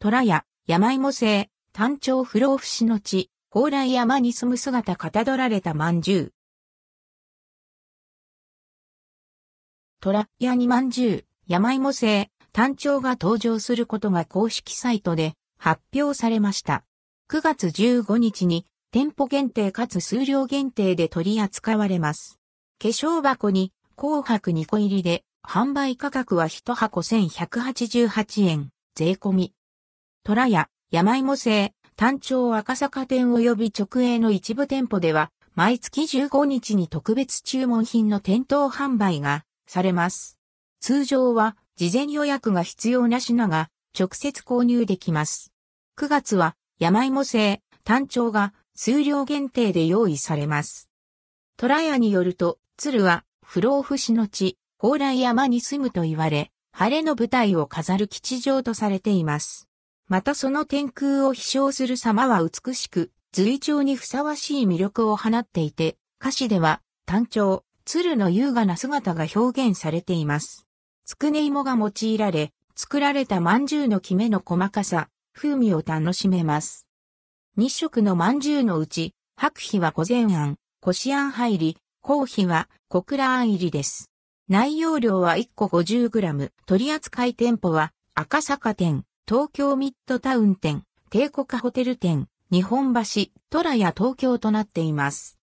虎屋、山芋製、単調不老不死の地、高麗山に住む姿かたどられた饅頭。虎屋に饅頭、山芋製、単調が登場することが公式サイトで発表されました。9月15日に店舗限定かつ数量限定で取り扱われます。化粧箱に紅白2個入りで販売価格は1箱1188円、税込み。虎屋、山芋製、単調赤坂店及び直営の一部店舗では、毎月15日に特別注文品の店頭販売がされます。通常は事前予約が必要な品が直接購入できます。9月は山芋製、単調が数量限定で用意されます。虎屋によると、鶴は不老不死の地、高麗山に住むと言われ、晴れの舞台を飾る吉祥とされています。またその天空を飛翔する様は美しく、随調にふさわしい魅力を放っていて、歌詞では、単調、鶴の優雅な姿が表現されています。つくね芋が用いられ、作られた饅頭のきめの細かさ、風味を楽しめます。日食の饅頭のうち、白皮は午前あん、こしあん入り、コーヒは小倉あん入りです。内容量は1個 50g、取扱店舗は赤坂店、東京ミッドタウン店、帝国ホテル店、日本橋、トラや東京となっています。